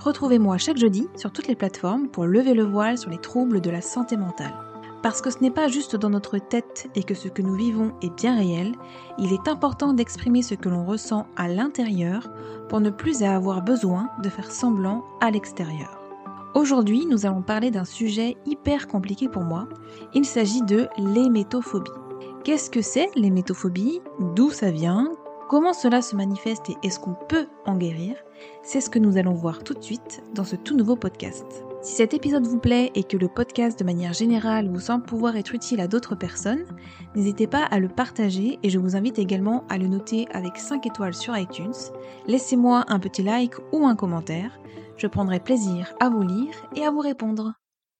Retrouvez-moi chaque jeudi sur toutes les plateformes pour lever le voile sur les troubles de la santé mentale. Parce que ce n'est pas juste dans notre tête et que ce que nous vivons est bien réel, il est important d'exprimer ce que l'on ressent à l'intérieur pour ne plus avoir besoin de faire semblant à l'extérieur. Aujourd'hui, nous allons parler d'un sujet hyper compliqué pour moi. Il s'agit de l'hémétophobie. Qu'est-ce que c'est l'hémétophobie? D'où ça vient? Comment cela se manifeste et est-ce qu'on peut en guérir C'est ce que nous allons voir tout de suite dans ce tout nouveau podcast. Si cet épisode vous plaît et que le podcast de manière générale vous semble pouvoir être utile à d'autres personnes, n'hésitez pas à le partager et je vous invite également à le noter avec 5 étoiles sur iTunes. Laissez-moi un petit like ou un commentaire, je prendrai plaisir à vous lire et à vous répondre.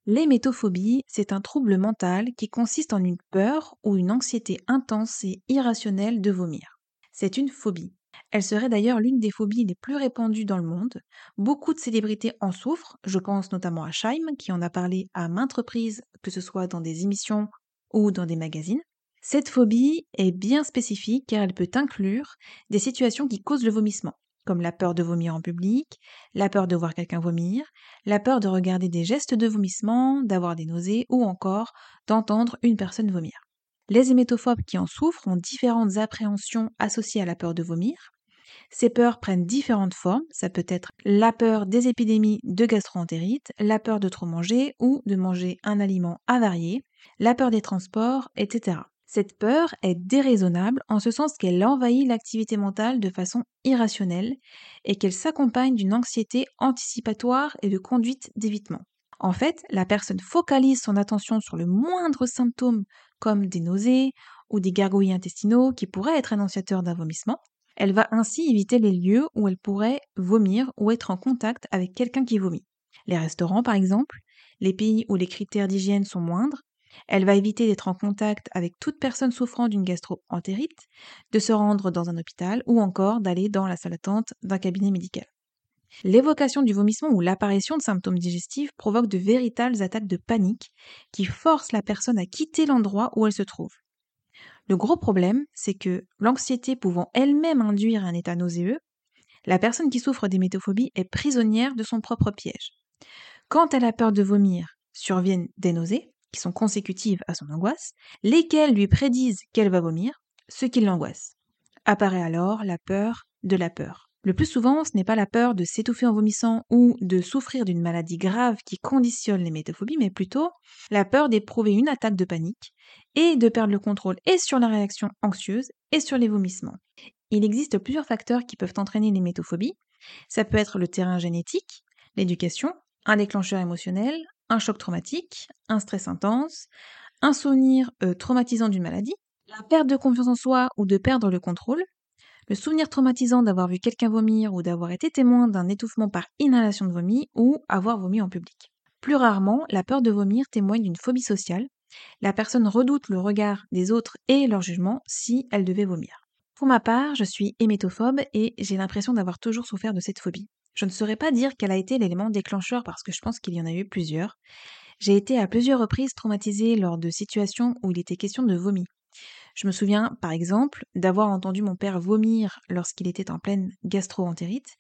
L'hémétophobie, c'est un trouble mental qui consiste en une peur ou une anxiété intense et irrationnelle de vomir. C'est une phobie. Elle serait d'ailleurs l'une des phobies les plus répandues dans le monde. Beaucoup de célébrités en souffrent, je pense notamment à Scheim qui en a parlé à maintes reprises, que ce soit dans des émissions ou dans des magazines. Cette phobie est bien spécifique car elle peut inclure des situations qui causent le vomissement, comme la peur de vomir en public, la peur de voir quelqu'un vomir, la peur de regarder des gestes de vomissement, d'avoir des nausées ou encore d'entendre une personne vomir. Les hémétophobes qui en souffrent ont différentes appréhensions associées à la peur de vomir. Ces peurs prennent différentes formes. Ça peut être la peur des épidémies de gastroentérite, la peur de trop manger ou de manger un aliment avarié, la peur des transports, etc. Cette peur est déraisonnable en ce sens qu'elle envahit l'activité mentale de façon irrationnelle et qu'elle s'accompagne d'une anxiété anticipatoire et de conduite d'évitement. En fait, la personne focalise son attention sur le moindre symptôme comme des nausées ou des gargouillis intestinaux qui pourraient être annonciateurs d'un vomissement. Elle va ainsi éviter les lieux où elle pourrait vomir ou être en contact avec quelqu'un qui vomit. Les restaurants par exemple, les pays où les critères d'hygiène sont moindres, elle va éviter d'être en contact avec toute personne souffrant d'une gastro-entérite, de se rendre dans un hôpital ou encore d'aller dans la salle d'attente d'un cabinet médical. L'évocation du vomissement ou l'apparition de symptômes digestifs provoque de véritables attaques de panique qui forcent la personne à quitter l'endroit où elle se trouve. Le gros problème, c'est que l'anxiété pouvant elle-même induire un état nauséeux, la personne qui souffre d'hémétophobie est prisonnière de son propre piège. Quand elle a peur de vomir, surviennent des nausées, qui sont consécutives à son angoisse, lesquelles lui prédisent qu'elle va vomir, ce qui l'angoisse. Apparaît alors la peur de la peur. Le plus souvent, ce n'est pas la peur de s'étouffer en vomissant ou de souffrir d'une maladie grave qui conditionne l'hémétophobie, mais plutôt la peur d'éprouver une attaque de panique et de perdre le contrôle et sur la réaction anxieuse et sur les vomissements. Il existe plusieurs facteurs qui peuvent entraîner l'hémétophobie. Ça peut être le terrain génétique, l'éducation, un déclencheur émotionnel, un choc traumatique, un stress intense, un souvenir euh, traumatisant d'une maladie, la perte de confiance en soi ou de perdre le contrôle, le souvenir traumatisant d'avoir vu quelqu'un vomir ou d'avoir été témoin d'un étouffement par inhalation de vomi ou avoir vomi en public. Plus rarement, la peur de vomir témoigne d'une phobie sociale. La personne redoute le regard des autres et leur jugement si elle devait vomir. Pour ma part, je suis hémétophobe et j'ai l'impression d'avoir toujours souffert de cette phobie. Je ne saurais pas dire quel a été l'élément déclencheur parce que je pense qu'il y en a eu plusieurs. J'ai été à plusieurs reprises traumatisée lors de situations où il était question de vomi. Je me souviens, par exemple, d'avoir entendu mon père vomir lorsqu'il était en pleine gastro-entérite,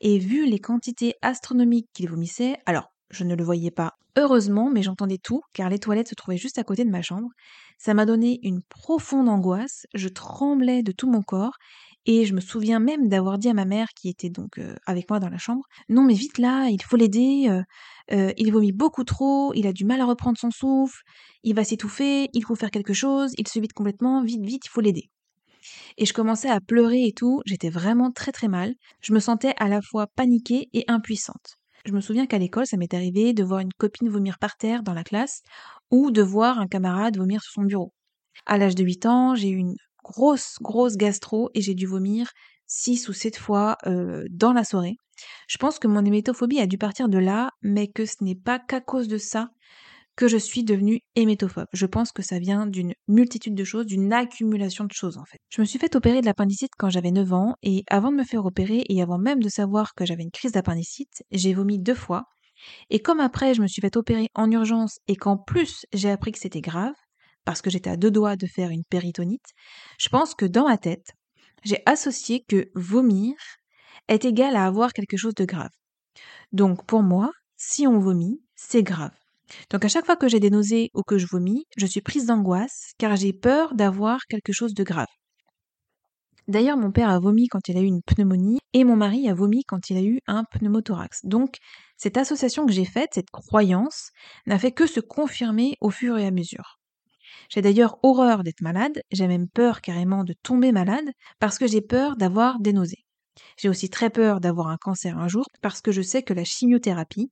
et vu les quantités astronomiques qu'il vomissait, alors je ne le voyais pas heureusement, mais j'entendais tout, car les toilettes se trouvaient juste à côté de ma chambre. Ça m'a donné une profonde angoisse, je tremblais de tout mon corps, et je me souviens même d'avoir dit à ma mère, qui était donc euh, avec moi dans la chambre, non mais vite là, il faut l'aider, euh, euh, il vomit beaucoup trop, il a du mal à reprendre son souffle, il va s'étouffer, il faut faire quelque chose, il se vide complètement, vite, vite, il faut l'aider. Et je commençais à pleurer et tout, j'étais vraiment très très mal, je me sentais à la fois paniquée et impuissante. Je me souviens qu'à l'école, ça m'est arrivé de voir une copine vomir par terre dans la classe ou de voir un camarade vomir sur son bureau. À l'âge de 8 ans, j'ai eu une grosse, grosse gastro et j'ai dû vomir 6 ou 7 fois dans la soirée. Je pense que mon hémétophobie a dû partir de là, mais que ce n'est pas qu'à cause de ça que je suis devenue hémétophobe. Je pense que ça vient d'une multitude de choses, d'une accumulation de choses en fait. Je me suis fait opérer de l'appendicite quand j'avais 9 ans et avant de me faire opérer et avant même de savoir que j'avais une crise d'appendicite, j'ai vomi deux fois. Et comme après je me suis fait opérer en urgence et qu'en plus j'ai appris que c'était grave, parce que j'étais à deux doigts de faire une péritonite, je pense que dans ma tête, j'ai associé que vomir est égal à avoir quelque chose de grave. Donc pour moi, si on vomit, c'est grave. Donc à chaque fois que j'ai des nausées ou que je vomis, je suis prise d'angoisse car j'ai peur d'avoir quelque chose de grave. D'ailleurs, mon père a vomi quand il a eu une pneumonie et mon mari a vomi quand il a eu un pneumothorax. Donc cette association que j'ai faite, cette croyance, n'a fait que se confirmer au fur et à mesure. J'ai d'ailleurs horreur d'être malade, j'ai même peur carrément de tomber malade parce que j'ai peur d'avoir des nausées. J'ai aussi très peur d'avoir un cancer un jour parce que je sais que la chimiothérapie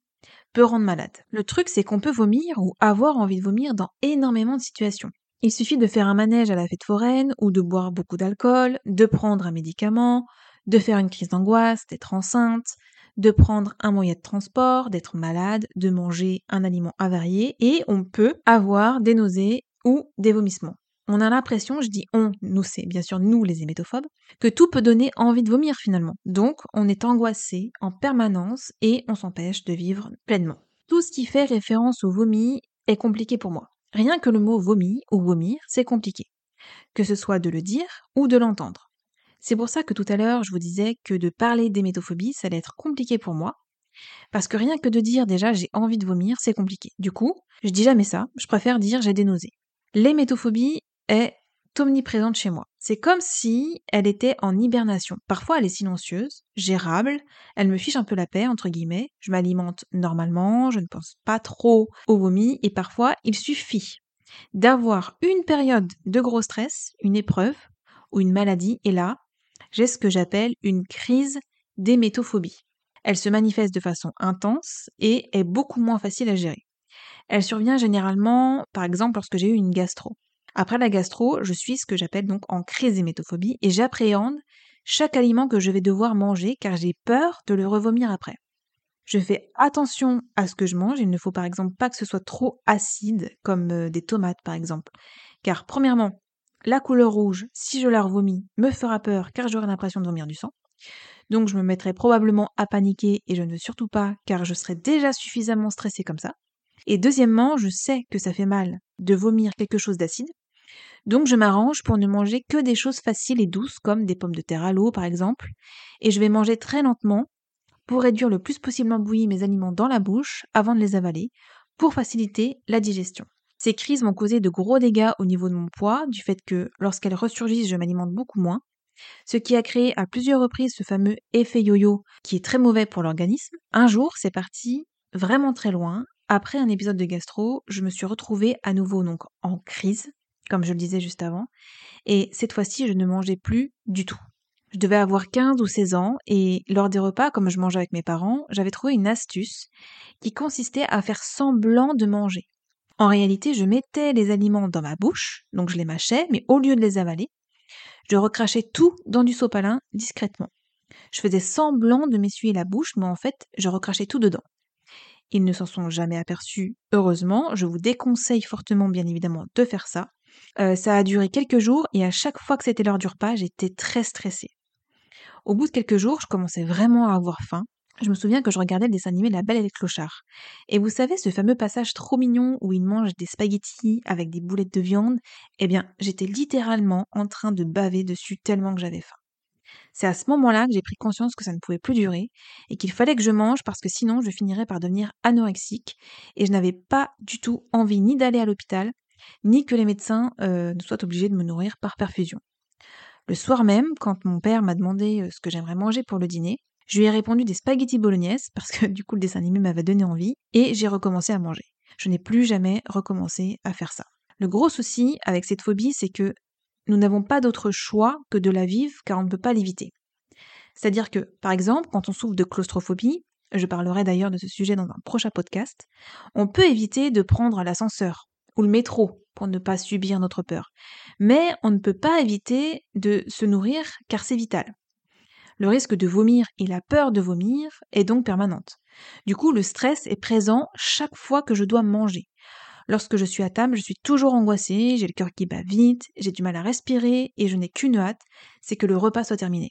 peut rendre malade. Le truc, c'est qu'on peut vomir ou avoir envie de vomir dans énormément de situations. Il suffit de faire un manège à la fête foraine ou de boire beaucoup d'alcool, de prendre un médicament, de faire une crise d'angoisse, d'être enceinte, de prendre un moyen de transport, d'être malade, de manger un aliment avarié et on peut avoir des nausées ou des vomissements. On a l'impression, je dis on, nous c'est bien sûr nous les hémétophobes, que tout peut donner envie de vomir finalement. Donc on est angoissé en permanence et on s'empêche de vivre pleinement. Tout ce qui fait référence au vomi est compliqué pour moi. Rien que le mot vomi ou vomir, c'est compliqué. Que ce soit de le dire ou de l'entendre. C'est pour ça que tout à l'heure, je vous disais que de parler d'hémétophobie, ça allait être compliqué pour moi. Parce que rien que de dire déjà j'ai envie de vomir, c'est compliqué. Du coup, je dis jamais ça, je préfère dire j'ai des nausées. L'hémétophobie est omniprésente chez moi. C'est comme si elle était en hibernation. Parfois, elle est silencieuse, gérable, elle me fiche un peu la paix, entre guillemets. Je m'alimente normalement, je ne pense pas trop au vomi, et parfois, il suffit d'avoir une période de gros stress, une épreuve ou une maladie, et là, j'ai ce que j'appelle une crise d'hémétophobie. Elle se manifeste de façon intense et est beaucoup moins facile à gérer. Elle survient généralement, par exemple, lorsque j'ai eu une gastro. Après la gastro, je suis ce que j'appelle donc en crise d'hémétophobie et j'appréhende chaque aliment que je vais devoir manger car j'ai peur de le revomir après. Je fais attention à ce que je mange, il ne faut par exemple pas que ce soit trop acide comme euh, des tomates par exemple. Car premièrement, la couleur rouge, si je la revomis, me fera peur car j'aurai l'impression de vomir du sang. Donc je me mettrai probablement à paniquer et je ne veux surtout pas car je serai déjà suffisamment stressée comme ça. Et deuxièmement, je sais que ça fait mal de vomir quelque chose d'acide. Donc je m'arrange pour ne manger que des choses faciles et douces comme des pommes de terre à l'eau par exemple. Et je vais manger très lentement pour réduire le plus possible en bouillie mes aliments dans la bouche avant de les avaler pour faciliter la digestion. Ces crises m'ont causé de gros dégâts au niveau de mon poids, du fait que lorsqu'elles ressurgissent, je m'alimente beaucoup moins, ce qui a créé à plusieurs reprises ce fameux effet yo-yo qui est très mauvais pour l'organisme. Un jour, c'est parti vraiment très loin après un épisode de gastro, je me suis retrouvée à nouveau donc en crise, comme je le disais juste avant, et cette fois-ci, je ne mangeais plus du tout. Je devais avoir 15 ou 16 ans et lors des repas, comme je mangeais avec mes parents, j'avais trouvé une astuce qui consistait à faire semblant de manger. En réalité, je mettais les aliments dans ma bouche, donc je les mâchais, mais au lieu de les avaler, je recrachais tout dans du sopalin discrètement. Je faisais semblant de m'essuyer la bouche, mais en fait, je recrachais tout dedans. Ils ne s'en sont jamais aperçus, heureusement. Je vous déconseille fortement, bien évidemment, de faire ça. Euh, ça a duré quelques jours et à chaque fois que c'était l'heure du repas, j'étais très stressée. Au bout de quelques jours, je commençais vraiment à avoir faim. Je me souviens que je regardais le dessin animé La Belle et les Clochards. Et vous savez, ce fameux passage trop mignon où ils mangent des spaghettis avec des boulettes de viande, eh bien, j'étais littéralement en train de baver dessus tellement que j'avais faim. C'est à ce moment-là que j'ai pris conscience que ça ne pouvait plus durer et qu'il fallait que je mange parce que sinon je finirais par devenir anorexique et je n'avais pas du tout envie ni d'aller à l'hôpital ni que les médecins euh, ne soient obligés de me nourrir par perfusion. Le soir même, quand mon père m'a demandé euh, ce que j'aimerais manger pour le dîner, je lui ai répondu des spaghettis bolognaises parce que du coup le dessin animé m'avait donné envie et j'ai recommencé à manger. Je n'ai plus jamais recommencé à faire ça. Le gros souci avec cette phobie, c'est que nous n'avons pas d'autre choix que de la vivre car on ne peut pas l'éviter. C'est-à-dire que, par exemple, quand on souffre de claustrophobie, je parlerai d'ailleurs de ce sujet dans un prochain podcast, on peut éviter de prendre l'ascenseur ou le métro pour ne pas subir notre peur. Mais on ne peut pas éviter de se nourrir car c'est vital. Le risque de vomir et la peur de vomir est donc permanente. Du coup, le stress est présent chaque fois que je dois manger. Lorsque je suis à table, je suis toujours angoissée, j'ai le cœur qui bat vite, j'ai du mal à respirer et je n'ai qu'une hâte, c'est que le repas soit terminé.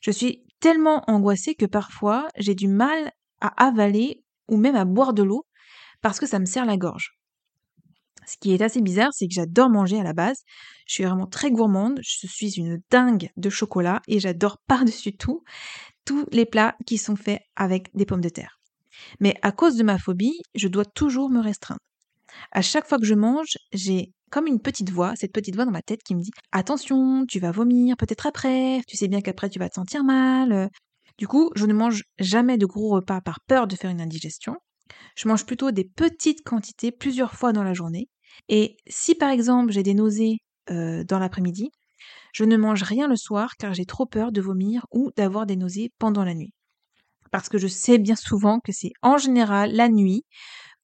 Je suis tellement angoissée que parfois j'ai du mal à avaler ou même à boire de l'eau parce que ça me serre la gorge. Ce qui est assez bizarre, c'est que j'adore manger à la base. Je suis vraiment très gourmande, je suis une dingue de chocolat et j'adore par-dessus tout tous les plats qui sont faits avec des pommes de terre. Mais à cause de ma phobie, je dois toujours me restreindre. À chaque fois que je mange, j'ai comme une petite voix, cette petite voix dans ma tête qui me dit Attention, tu vas vomir peut-être après, tu sais bien qu'après tu vas te sentir mal. Du coup, je ne mange jamais de gros repas par peur de faire une indigestion. Je mange plutôt des petites quantités plusieurs fois dans la journée. Et si par exemple j'ai des nausées euh, dans l'après-midi, je ne mange rien le soir car j'ai trop peur de vomir ou d'avoir des nausées pendant la nuit. Parce que je sais bien souvent que c'est en général la nuit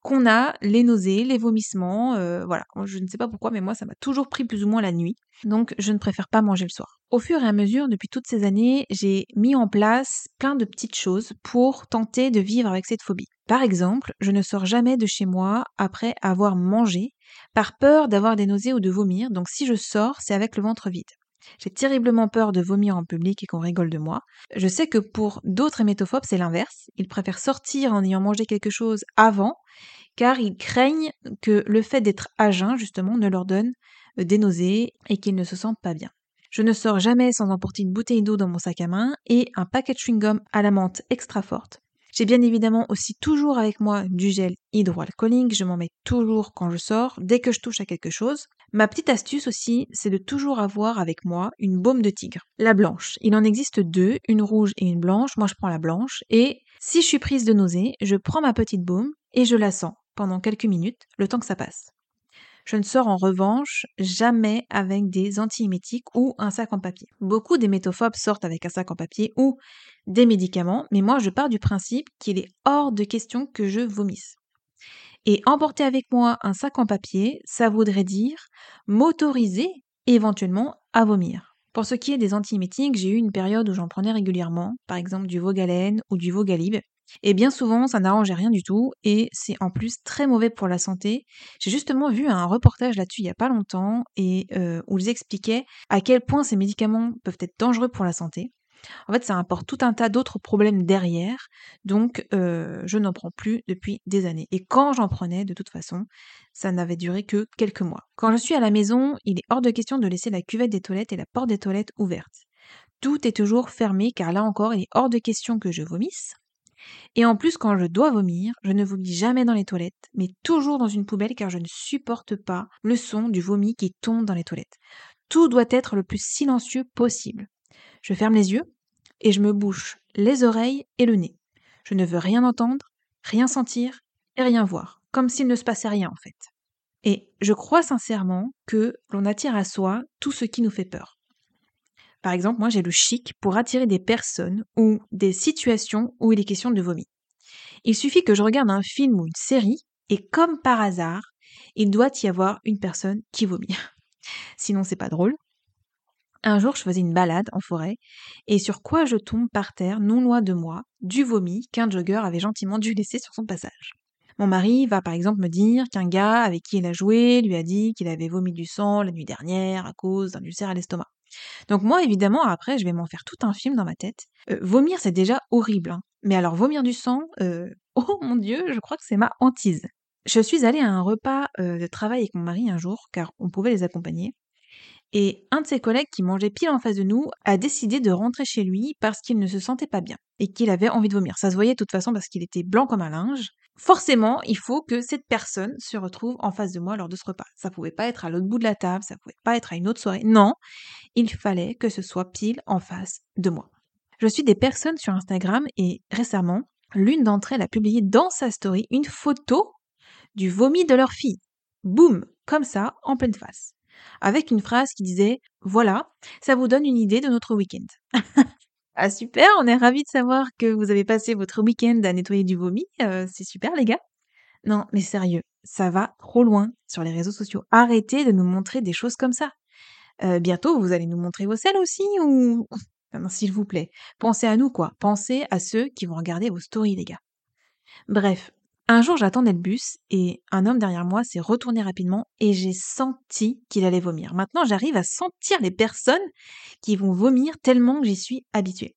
qu'on a les nausées, les vomissements, euh, voilà. Je ne sais pas pourquoi, mais moi, ça m'a toujours pris plus ou moins la nuit. Donc, je ne préfère pas manger le soir. Au fur et à mesure, depuis toutes ces années, j'ai mis en place plein de petites choses pour tenter de vivre avec cette phobie. Par exemple, je ne sors jamais de chez moi après avoir mangé, par peur d'avoir des nausées ou de vomir. Donc, si je sors, c'est avec le ventre vide. J'ai terriblement peur de vomir en public et qu'on rigole de moi. Je sais que pour d'autres hémétophobes, c'est l'inverse. Ils préfèrent sortir en ayant mangé quelque chose avant, car ils craignent que le fait d'être à jeun, justement, ne leur donne euh, des nausées et qu'ils ne se sentent pas bien. Je ne sors jamais sans emporter une bouteille d'eau dans mon sac à main et un paquet de chewing-gum à la menthe extra forte. J'ai bien évidemment aussi toujours avec moi du gel hydroalcoolique, je m'en mets toujours quand je sors, dès que je touche à quelque chose. Ma petite astuce aussi, c'est de toujours avoir avec moi une baume de tigre. La blanche. Il en existe deux, une rouge et une blanche. Moi je prends la blanche et si je suis prise de nausée, je prends ma petite baume et je la sens pendant quelques minutes, le temps que ça passe. Je ne sors en revanche jamais avec des antiémétiques ou un sac en papier. Beaucoup des métophobes sortent avec un sac en papier ou des médicaments, mais moi je pars du principe qu'il est hors de question que je vomisse. Et emporter avec moi un sac en papier, ça voudrait dire m'autoriser éventuellement à vomir. Pour ce qui est des antiémétiques, j'ai eu une période où j'en prenais régulièrement, par exemple du Vogalène ou du Vogalib, et bien souvent, ça n'arrangeait rien du tout et c'est en plus très mauvais pour la santé. J'ai justement vu un reportage là-dessus il n'y a pas longtemps et euh, où ils expliquaient à quel point ces médicaments peuvent être dangereux pour la santé. En fait, ça apporte tout un tas d'autres problèmes derrière, donc euh, je n'en prends plus depuis des années. Et quand j'en prenais, de toute façon, ça n'avait duré que quelques mois. Quand je suis à la maison, il est hors de question de laisser la cuvette des toilettes et la porte des toilettes ouverte. Tout est toujours fermé car là encore, il est hors de question que je vomisse. Et en plus, quand je dois vomir, je ne vomis jamais dans les toilettes, mais toujours dans une poubelle car je ne supporte pas le son du vomi qui tombe dans les toilettes. Tout doit être le plus silencieux possible. Je ferme les yeux et je me bouche les oreilles et le nez. Je ne veux rien entendre, rien sentir et rien voir, comme s'il ne se passait rien en fait. Et je crois sincèrement que l'on attire à soi tout ce qui nous fait peur. Par exemple, moi j'ai le chic pour attirer des personnes ou des situations où il est question de vomi. Il suffit que je regarde un film ou une série et comme par hasard, il doit y avoir une personne qui vomit. Sinon c'est pas drôle. Un jour, je faisais une balade en forêt, et sur quoi je tombe par terre, non loin de moi, du vomi qu'un jogger avait gentiment dû laisser sur son passage. Mon mari va par exemple me dire qu'un gars avec qui il a joué lui a dit qu'il avait vomi du sang la nuit dernière à cause d'un ulcère à l'estomac. Donc moi, évidemment, après, je vais m'en faire tout un film dans ma tête. Euh, vomir, c'est déjà horrible. Hein. Mais alors, vomir du sang, euh, oh mon Dieu, je crois que c'est ma hantise. Je suis allée à un repas euh, de travail avec mon mari un jour, car on pouvait les accompagner. Et un de ses collègues qui mangeait pile en face de nous a décidé de rentrer chez lui parce qu'il ne se sentait pas bien et qu'il avait envie de vomir. Ça se voyait de toute façon parce qu'il était blanc comme un linge forcément, il faut que cette personne se retrouve en face de moi lors de ce repas. Ça pouvait pas être à l'autre bout de la table, ça pouvait pas être à une autre soirée. Non, il fallait que ce soit pile en face de moi. Je suis des personnes sur Instagram et récemment, l'une d'entre elles a publié dans sa story une photo du vomi de leur fille. Boum, comme ça, en pleine face. Avec une phrase qui disait Voilà, ça vous donne une idée de notre week-end. Ah super, on est ravis de savoir que vous avez passé votre week-end à nettoyer du vomi. Euh, c'est super les gars. Non, mais sérieux, ça va trop loin sur les réseaux sociaux. Arrêtez de nous montrer des choses comme ça. Euh, bientôt, vous allez nous montrer vos selles aussi ou S'il vous plaît, pensez à nous quoi. Pensez à ceux qui vont regarder vos stories, les gars. Bref, un jour j'attendais le bus et un homme derrière moi s'est retourné rapidement et j'ai senti qu'il allait vomir. Maintenant j'arrive à sentir les personnes qui vont vomir tellement que j'y suis habituée.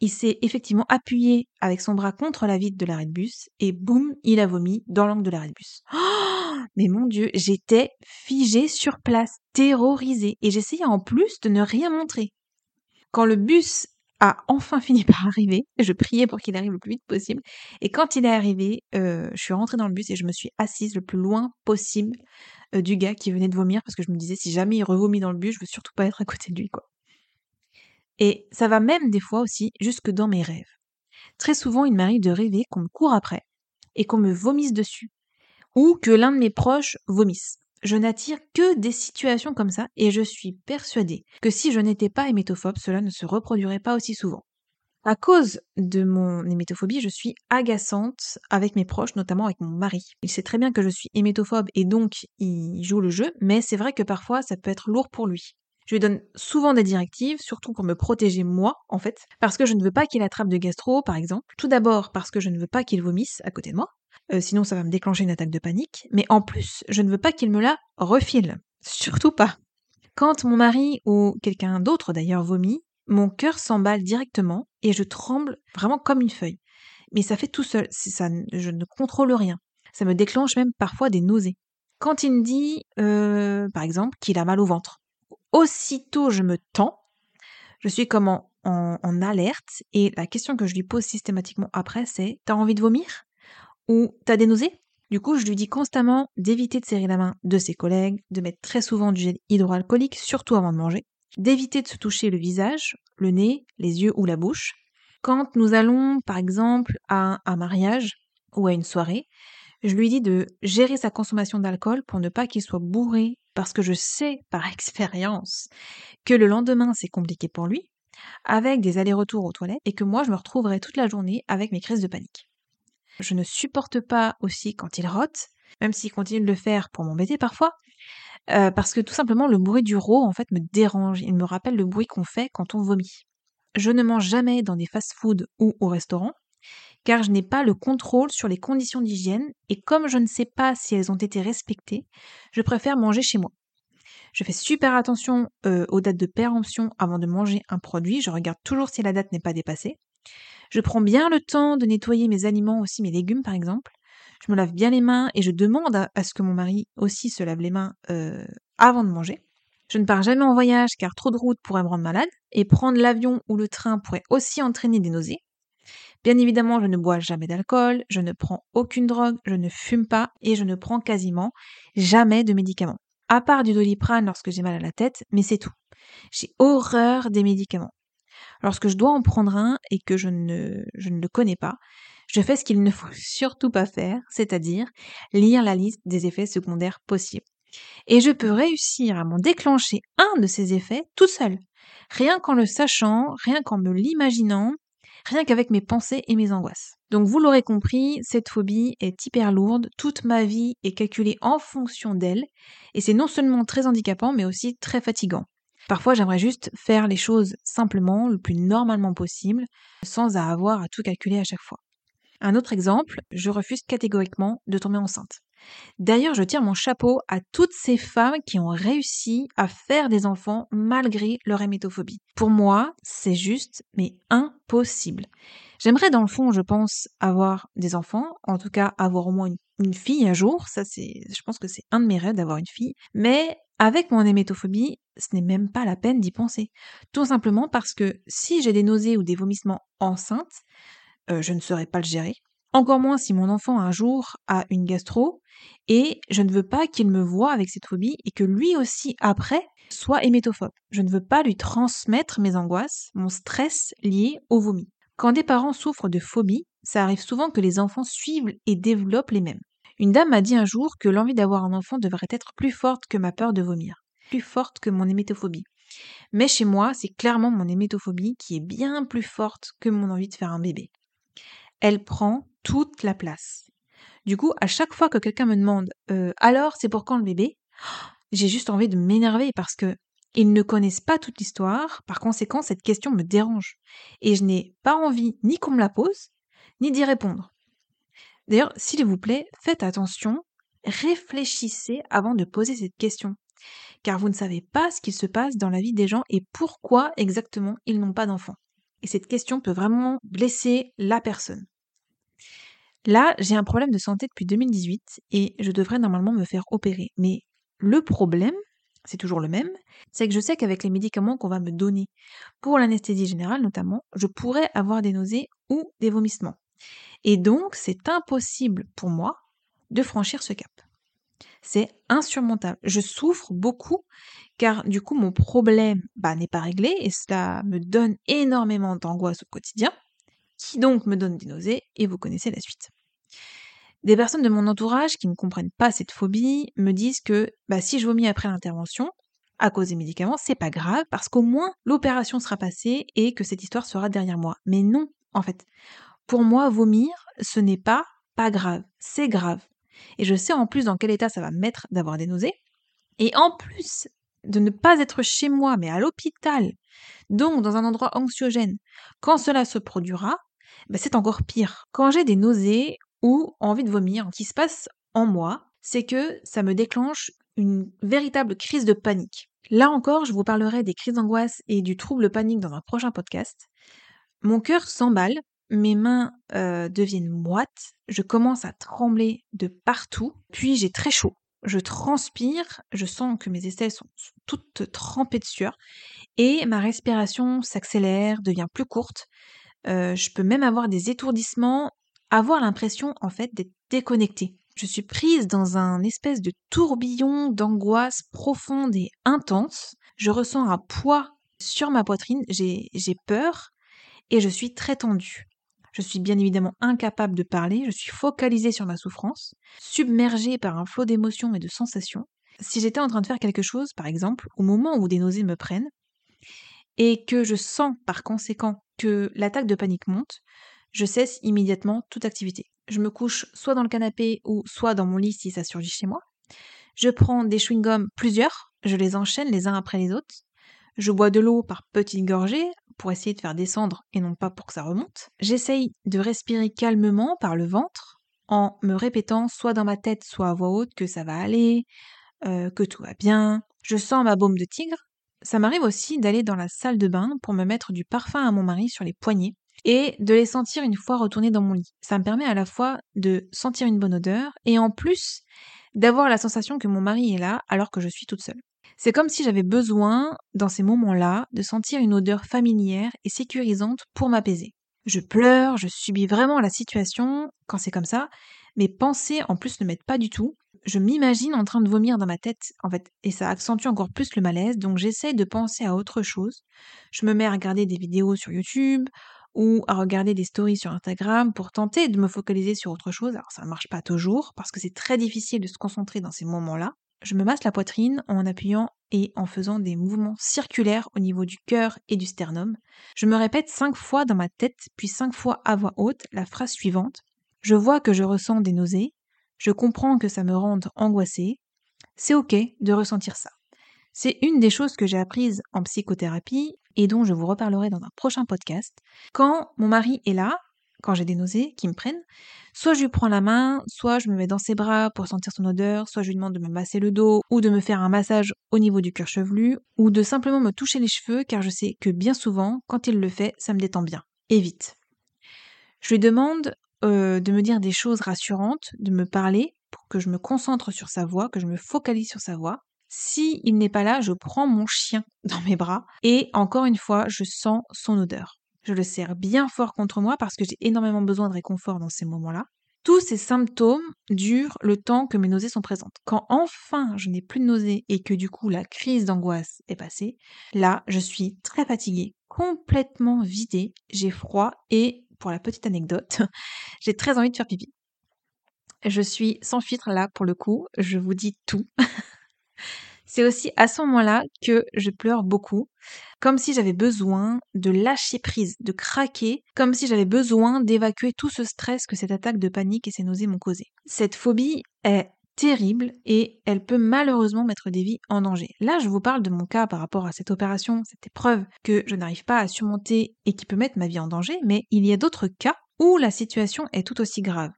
Il s'est effectivement appuyé avec son bras contre la vitre de l'arrêt de bus et boum, il a vomi dans l'angle de l'arrêt de bus. Mais mon Dieu, j'étais figée sur place, terrorisée et j'essayais en plus de ne rien montrer. Quand le bus a enfin fini par arriver, je priais pour qu'il arrive le plus vite possible et quand il est arrivé, euh, je suis rentrée dans le bus et je me suis assise le plus loin possible euh, du gars qui venait de vomir parce que je me disais si jamais il revomit dans le bus, je veux surtout pas être à côté de lui quoi. Et ça va même des fois aussi jusque dans mes rêves. Très souvent, il m'arrive de rêver qu'on me court après et qu'on me vomisse dessus, ou que l'un de mes proches vomisse. Je n'attire que des situations comme ça et je suis persuadée que si je n'étais pas hémétophobe, cela ne se reproduirait pas aussi souvent. À cause de mon hémétophobie, je suis agaçante avec mes proches, notamment avec mon mari. Il sait très bien que je suis hémétophobe et donc il joue le jeu, mais c'est vrai que parfois ça peut être lourd pour lui. Je lui donne souvent des directives, surtout pour me protéger moi, en fait, parce que je ne veux pas qu'il attrape de gastro, par exemple. Tout d'abord parce que je ne veux pas qu'il vomisse à côté de moi, euh, sinon ça va me déclencher une attaque de panique, mais en plus, je ne veux pas qu'il me la refile. Surtout pas. Quand mon mari ou quelqu'un d'autre d'ailleurs vomit, mon cœur s'emballe directement et je tremble vraiment comme une feuille. Mais ça fait tout seul, ça, je ne contrôle rien. Ça me déclenche même parfois des nausées. Quand il me dit, euh, par exemple, qu'il a mal au ventre, aussitôt je me tends, je suis comme en, en, alerte et la question que je lui pose systématiquement après c'est T'as envie de vomir? Ou T'as des nausées? Du coup, je lui dis constamment d'éviter de serrer la main de ses collègues, de mettre très souvent du gel hydroalcoolique, surtout avant de manger, d'éviter de se toucher le visage, le nez, les yeux ou la bouche. Quand nous allons, par exemple, à un mariage ou à une soirée, je lui dis de gérer sa consommation d'alcool pour ne pas qu'il soit bourré parce que je sais par expérience que le lendemain c'est compliqué pour lui, avec des allers-retours aux toilettes, et que moi je me retrouverai toute la journée avec mes crises de panique. Je ne supporte pas aussi quand il rote, même s'il continue de le faire pour m'embêter parfois, euh, parce que tout simplement le bruit du rot en fait me dérange, il me rappelle le bruit qu'on fait quand on vomit. Je ne mange jamais dans des fast-foods ou au restaurant, car je n'ai pas le contrôle sur les conditions d'hygiène et comme je ne sais pas si elles ont été respectées, je préfère manger chez moi. Je fais super attention euh, aux dates de péremption avant de manger un produit, je regarde toujours si la date n'est pas dépassée. Je prends bien le temps de nettoyer mes aliments aussi, mes légumes par exemple. Je me lave bien les mains et je demande à, ce que mon mari aussi se lave les mains euh, avant de manger. Je ne pars jamais en voyage car trop de route pourrait me rendre malade et prendre l'avion ou le train pourrait aussi entraîner des nausées. Bien évidemment, je ne bois jamais d'alcool, je ne prends aucune drogue, je ne fume pas et je ne prends quasiment jamais de médicaments. À part du doliprane lorsque j'ai mal à la tête, mais c'est tout. J'ai horreur des médicaments. Lorsque je dois en prendre un et que je ne, je ne le connais pas, je fais ce qu'il ne faut surtout pas faire, c'est-à-dire lire la liste des effets secondaires possibles. Et je peux réussir à m'en déclencher un de ces effets tout seul. Rien qu'en le sachant, rien qu'en me l'imaginant, rien qu'avec mes pensées et mes angoisses. Donc vous l'aurez compris, cette phobie est hyper lourde, toute ma vie est calculée en fonction d'elle, et c'est non seulement très handicapant, mais aussi très fatigant. Parfois j'aimerais juste faire les choses simplement, le plus normalement possible, sans avoir à tout calculer à chaque fois. Un autre exemple, je refuse catégoriquement de tomber enceinte. D'ailleurs, je tire mon chapeau à toutes ces femmes qui ont réussi à faire des enfants malgré leur hémétophobie. Pour moi, c'est juste, mais impossible. J'aimerais dans le fond, je pense, avoir des enfants, en tout cas avoir au moins une, fille un jour. Ça, c'est, je pense que c'est un de mes rêves d'avoir une fille. Mais avec mon hémétophobie, ce n'est même pas la peine d'y penser. Tout simplement parce que si j'ai des nausées ou des vomissements enceintes, euh, je ne saurais pas le gérer. Encore moins si mon enfant un jour a une gastro et je ne veux pas qu'il me voie avec cette phobie et que lui aussi après soit hémétophobe. Je ne veux pas lui transmettre mes angoisses, mon stress lié au vomi. Quand des parents souffrent de phobie, ça arrive souvent que les enfants suivent et développent les mêmes. Une dame m'a dit un jour que l'envie d'avoir un enfant devrait être plus forte que ma peur de vomir, plus forte que mon hémétophobie. Mais chez moi, c'est clairement mon hémétophobie qui est bien plus forte que mon envie de faire un bébé. Elle prend toute la place. Du coup, à chaque fois que quelqu'un me demande euh, alors c'est pour quand le bébé, j'ai juste envie de m'énerver parce que Ils ne connaissent pas toute l'histoire, par conséquent cette question me dérange. Et je n'ai pas envie ni qu'on me la pose, ni d'y répondre. D'ailleurs, s'il vous plaît, faites attention, réfléchissez avant de poser cette question. Car vous ne savez pas ce qu'il se passe dans la vie des gens et pourquoi exactement ils n'ont pas d'enfants. Et cette question peut vraiment blesser la personne. Là, j'ai un problème de santé depuis 2018 et je devrais normalement me faire opérer. Mais le problème, c'est toujours le même, c'est que je sais qu'avec les médicaments qu'on va me donner, pour l'anesthésie générale notamment, je pourrais avoir des nausées ou des vomissements. Et donc, c'est impossible pour moi de franchir ce cap. C'est insurmontable. Je souffre beaucoup car du coup mon problème bah, n'est pas réglé et cela me donne énormément d'angoisse au quotidien, qui donc me donne des nausées et vous connaissez la suite. Des personnes de mon entourage qui ne comprennent pas cette phobie me disent que bah, si je vomis après l'intervention, à cause des médicaments, c'est pas grave parce qu'au moins l'opération sera passée et que cette histoire sera derrière moi. Mais non, en fait. Pour moi, vomir, ce n'est pas pas grave, c'est grave. Et je sais en plus dans quel état ça va me mettre d'avoir des nausées. Et en plus de ne pas être chez moi, mais à l'hôpital, donc dans un endroit anxiogène, quand cela se produira, bah, c'est encore pire. Quand j'ai des nausées ou envie de vomir qui se passe en moi, c'est que ça me déclenche une véritable crise de panique. Là encore, je vous parlerai des crises d'angoisse et du trouble panique dans un prochain podcast. Mon cœur s'emballe, mes mains euh, deviennent moites, je commence à trembler de partout, puis j'ai très chaud. Je transpire, je sens que mes aisselles sont toutes trempées de sueur, et ma respiration s'accélère, devient plus courte. Euh, je peux même avoir des étourdissements avoir l'impression en fait d'être déconnectée. Je suis prise dans un espèce de tourbillon d'angoisse profonde et intense. Je ressens un poids sur ma poitrine, j'ai peur et je suis très tendue. Je suis bien évidemment incapable de parler, je suis focalisée sur ma souffrance, submergée par un flot d'émotions et de sensations. Si j'étais en train de faire quelque chose, par exemple, au moment où des nausées me prennent, et que je sens par conséquent que l'attaque de panique monte, je cesse immédiatement toute activité. Je me couche soit dans le canapé ou soit dans mon lit si ça surgit chez moi. Je prends des chewing-gums plusieurs, je les enchaîne les uns après les autres. Je bois de l'eau par petites gorgées pour essayer de faire descendre et non pas pour que ça remonte. J'essaye de respirer calmement par le ventre en me répétant soit dans ma tête soit à voix haute que ça va aller, euh, que tout va bien. Je sens ma baume de tigre. Ça m'arrive aussi d'aller dans la salle de bain pour me mettre du parfum à mon mari sur les poignets et de les sentir une fois retournés dans mon lit. Ça me permet à la fois de sentir une bonne odeur et en plus d'avoir la sensation que mon mari est là alors que je suis toute seule. C'est comme si j'avais besoin, dans ces moments-là, de sentir une odeur familière et sécurisante pour m'apaiser. Je pleure, je subis vraiment la situation quand c'est comme ça. Mes pensées en plus ne m'aident pas du tout. Je m'imagine en train de vomir dans ma tête, en fait, et ça accentue encore plus le malaise, donc j'essaye de penser à autre chose. Je me mets à regarder des vidéos sur YouTube, ou à regarder des stories sur Instagram pour tenter de me focaliser sur autre chose. Alors ça ne marche pas toujours parce que c'est très difficile de se concentrer dans ces moments-là. Je me masse la poitrine en appuyant et en faisant des mouvements circulaires au niveau du cœur et du sternum. Je me répète cinq fois dans ma tête, puis cinq fois à voix haute la phrase suivante. Je vois que je ressens des nausées. Je comprends que ça me rende angoissée. C'est ok de ressentir ça. C'est une des choses que j'ai apprises en psychothérapie et dont je vous reparlerai dans un prochain podcast. Quand mon mari est là, quand j'ai des nausées qui me prennent, soit je lui prends la main, soit je me mets dans ses bras pour sentir son odeur, soit je lui demande de me masser le dos ou de me faire un massage au niveau du cuir chevelu ou de simplement me toucher les cheveux car je sais que bien souvent, quand il le fait, ça me détend bien. Et vite. Je lui demande de me dire des choses rassurantes, de me parler pour que je me concentre sur sa voix, que je me focalise sur sa voix. Si il n'est pas là, je prends mon chien dans mes bras et encore une fois, je sens son odeur. Je le serre bien fort contre moi parce que j'ai énormément besoin de réconfort dans ces moments-là. Tous ces symptômes durent le temps que mes nausées sont présentes. Quand enfin je n'ai plus de nausées et que du coup la crise d'angoisse est passée, là je suis très fatiguée, complètement vidée, j'ai froid et, pour la petite anecdote, j'ai très envie de faire pipi. Je suis sans filtre là pour le coup, je vous dis tout. C'est aussi à ce moment-là que je pleure beaucoup, comme si j'avais besoin de lâcher prise, de craquer, comme si j'avais besoin d'évacuer tout ce stress que cette attaque de panique et ces nausées m'ont causé. Cette phobie est terrible et elle peut malheureusement mettre des vies en danger. Là, je vous parle de mon cas par rapport à cette opération, cette épreuve que je n'arrive pas à surmonter et qui peut mettre ma vie en danger, mais il y a d'autres cas où la situation est tout aussi grave.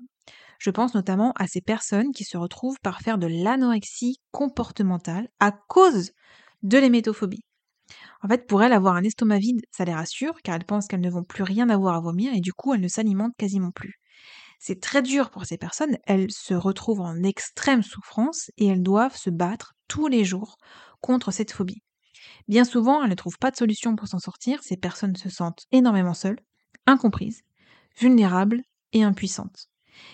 Je pense notamment à ces personnes qui se retrouvent par faire de l'anorexie comportementale à cause de l'hémétophobie. En fait, pour elles, avoir un estomac vide, ça les rassure, car elles pensent qu'elles ne vont plus rien avoir à vomir et du coup, elles ne s'alimentent quasiment plus. C'est très dur pour ces personnes, elles se retrouvent en extrême souffrance et elles doivent se battre tous les jours contre cette phobie. Bien souvent, elles ne trouvent pas de solution pour s'en sortir, ces personnes se sentent énormément seules, incomprises, vulnérables et impuissantes.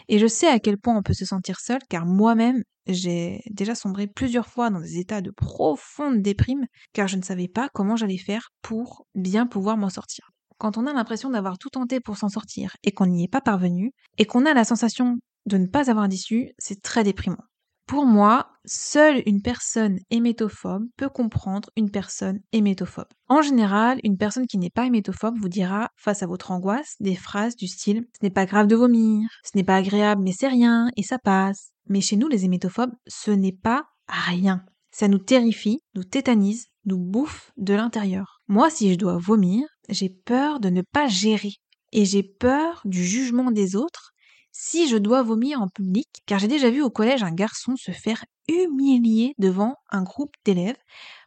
Et je sais à quel point on peut se sentir seul, car moi-même, j'ai déjà sombré plusieurs fois dans des états de profonde déprime, car je ne savais pas comment j'allais faire pour bien pouvoir m'en sortir. Quand on a l'impression d'avoir tout tenté pour s'en sortir et qu'on n'y est pas parvenu, et qu'on a la sensation de ne pas avoir d'issue, c'est très déprimant. Pour moi, seule une personne hémétophobe peut comprendre une personne hémétophobe. En général, une personne qui n'est pas hémétophobe vous dira, face à votre angoisse, des phrases du style ⁇ ce n'est pas grave de vomir, ce n'est pas agréable mais c'est rien et ça passe ⁇ Mais chez nous, les hémétophobes, ce n'est pas rien. Ça nous terrifie, nous tétanise, nous bouffe de l'intérieur. Moi, si je dois vomir, j'ai peur de ne pas gérer. Et j'ai peur du jugement des autres si je dois vomir en public, car j'ai déjà vu au collège un garçon se faire humilier devant un groupe d'élèves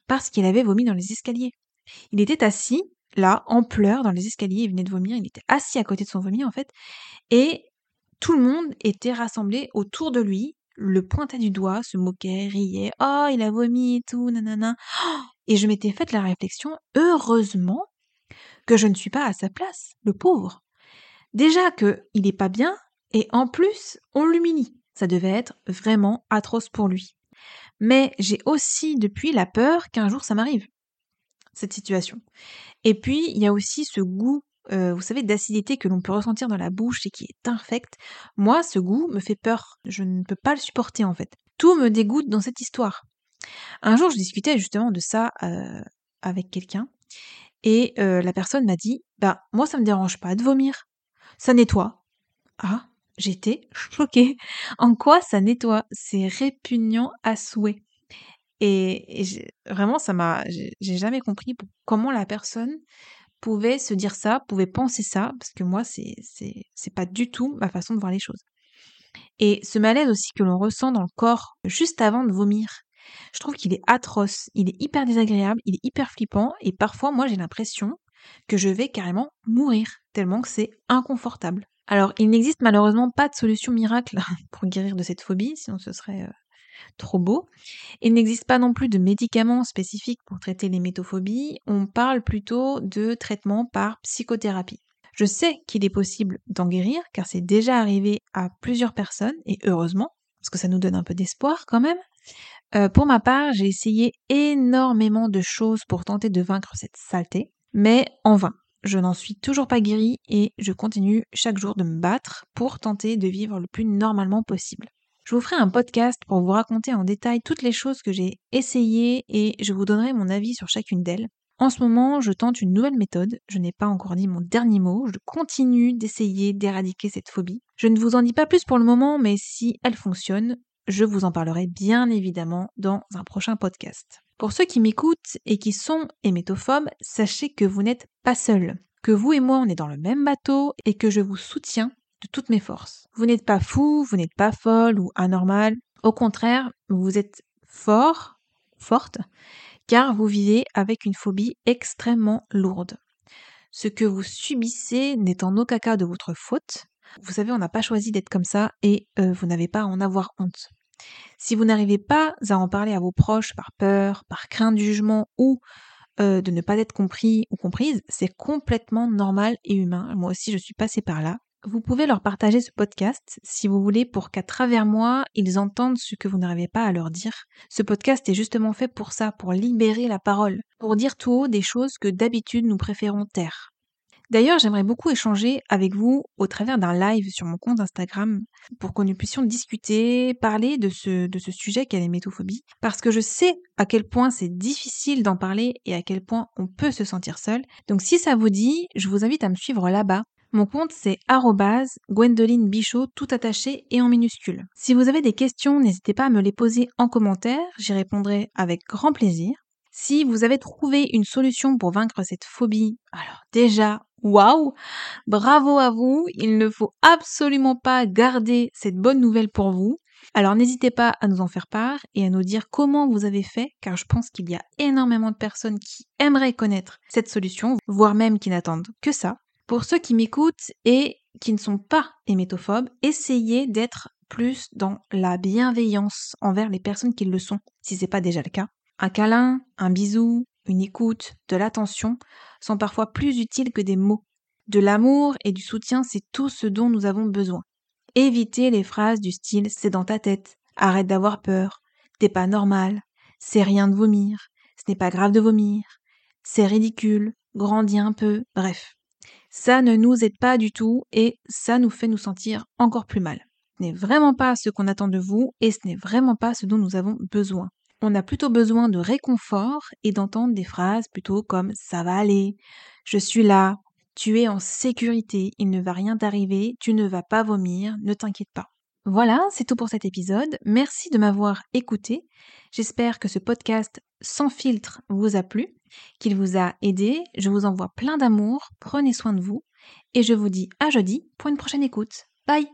parce qu'il avait vomi dans les escaliers. Il était assis, là, en pleurs, dans les escaliers, il venait de vomir, il était assis à côté de son vomi, en fait, et tout le monde était rassemblé autour de lui, le pointait du doigt, se moquait, riait, oh, il a vomi et tout, nanana. Et je m'étais faite la réflexion, heureusement que je ne suis pas à sa place, le pauvre. Déjà que il est pas bien, et en plus, on l'humilie. Ça devait être vraiment atroce pour lui. Mais j'ai aussi depuis la peur qu'un jour ça m'arrive, cette situation. Et puis, il y a aussi ce goût, euh, vous savez, d'acidité que l'on peut ressentir dans la bouche et qui est infect. Moi, ce goût me fait peur. Je ne peux pas le supporter en fait. Tout me dégoûte dans cette histoire. Un jour, je discutais justement de ça euh, avec quelqu'un et euh, la personne m'a dit, bah moi ça me dérange pas de vomir, ça nettoie. Ah, J'étais choquée. En quoi ça nettoie C'est répugnant à souhait? Et, vraiment, ça m'a, j'ai jamais compris comment la personne pouvait se dire ça, pouvait penser ça, parce que moi, c'est, pas du tout ma façon de voir les choses. Et ce malaise aussi que l'on ressent dans le corps juste avant de vomir, je trouve qu'il est atroce, il est hyper désagréable, il est hyper flippant, et parfois, moi, j'ai l'impression que je vais carrément mourir, tellement que c'est inconfortable. Alors, il n'existe malheureusement pas de solution miracle pour guérir de cette phobie, sinon ce serait euh, trop beau. Il n'existe pas non plus de médicaments spécifiques pour traiter les métophobies, on parle plutôt de traitement par psychothérapie. Je sais qu'il est possible d'en guérir, car c'est déjà arrivé à plusieurs personnes, et heureusement, parce que ça nous donne un peu d'espoir quand même. Euh, pour ma part, j'ai essayé énormément de choses pour tenter de vaincre cette saleté, mais en vain je n'en suis toujours pas guérie et je continue chaque jour de me battre pour tenter de vivre le plus normalement possible. Je vous ferai un podcast pour vous raconter en détail toutes les choses que j'ai essayées et je vous donnerai mon avis sur chacune d'elles. En ce moment, je tente une nouvelle méthode, je n'ai pas encore dit mon dernier mot, je continue d'essayer d'éradiquer cette phobie. Je ne vous en dis pas plus pour le moment, mais si elle fonctionne, je vous en parlerai bien évidemment dans un prochain podcast. Pour ceux qui m'écoutent et qui sont hémétophobes, sachez que vous n'êtes pas seuls, que vous et moi on est dans le même bateau et que je vous soutiens de toutes mes forces. Vous n'êtes pas fou, vous n'êtes pas folle ou anormal. Au contraire, vous êtes fort, forte, car vous vivez avec une phobie extrêmement lourde. Ce que vous subissez n'est en aucun cas de votre faute. Vous savez, on n'a pas choisi d'être comme ça et euh, vous n'avez pas à en avoir honte. Si vous n'arrivez pas à en parler à vos proches par peur, par crainte du jugement ou euh, de ne pas être compris ou comprise, c'est complètement normal et humain. Moi aussi, je suis passée par là. Vous pouvez leur partager ce podcast si vous voulez pour qu'à travers moi, ils entendent ce que vous n'arrivez pas à leur dire. Ce podcast est justement fait pour ça, pour libérer la parole, pour dire tout haut des choses que d'habitude nous préférons taire. D'ailleurs, j'aimerais beaucoup échanger avec vous au travers d'un live sur mon compte Instagram pour que nous puissions discuter, parler de ce, de ce sujet qu'est l'hémétophobie. Parce que je sais à quel point c'est difficile d'en parler et à quel point on peut se sentir seul. Donc si ça vous dit, je vous invite à me suivre là-bas Mon compte c'est Gwendoline Bichot tout attaché et en minuscule. Si vous avez des questions, n'hésitez pas à me les poser en commentaire, j'y répondrai avec grand plaisir. Si vous avez trouvé une solution pour vaincre cette phobie, alors déjà, waouh Bravo à vous, il ne faut absolument pas garder cette bonne nouvelle pour vous. Alors n'hésitez pas à nous en faire part et à nous dire comment vous avez fait, car je pense qu'il y a énormément de personnes qui aimeraient connaître cette solution, voire même qui n'attendent que ça. Pour ceux qui m'écoutent et qui ne sont pas hémétophobes, essayez d'être plus dans la bienveillance envers les personnes qui le sont, si c'est pas déjà le cas. Un câlin, un bisou, une écoute, de l'attention sont parfois plus utiles que des mots. De l'amour et du soutien, c'est tout ce dont nous avons besoin. Évitez les phrases du style c'est dans ta tête, arrête d'avoir peur, t'es pas normal, c'est rien de vomir, ce n'est pas grave de vomir, c'est ridicule, grandis un peu, bref ça ne nous aide pas du tout et ça nous fait nous sentir encore plus mal. Ce n'est vraiment pas ce qu'on attend de vous et ce n'est vraiment pas ce dont nous avons besoin. On a plutôt besoin de réconfort et d'entendre des phrases plutôt comme ça va aller, je suis là, tu es en sécurité, il ne va rien t'arriver, tu ne vas pas vomir, ne t'inquiète pas. Voilà, c'est tout pour cet épisode. Merci de m'avoir écouté. J'espère que ce podcast sans filtre vous a plu, qu'il vous a aidé. Je vous envoie plein d'amour, prenez soin de vous et je vous dis à jeudi pour une prochaine écoute. Bye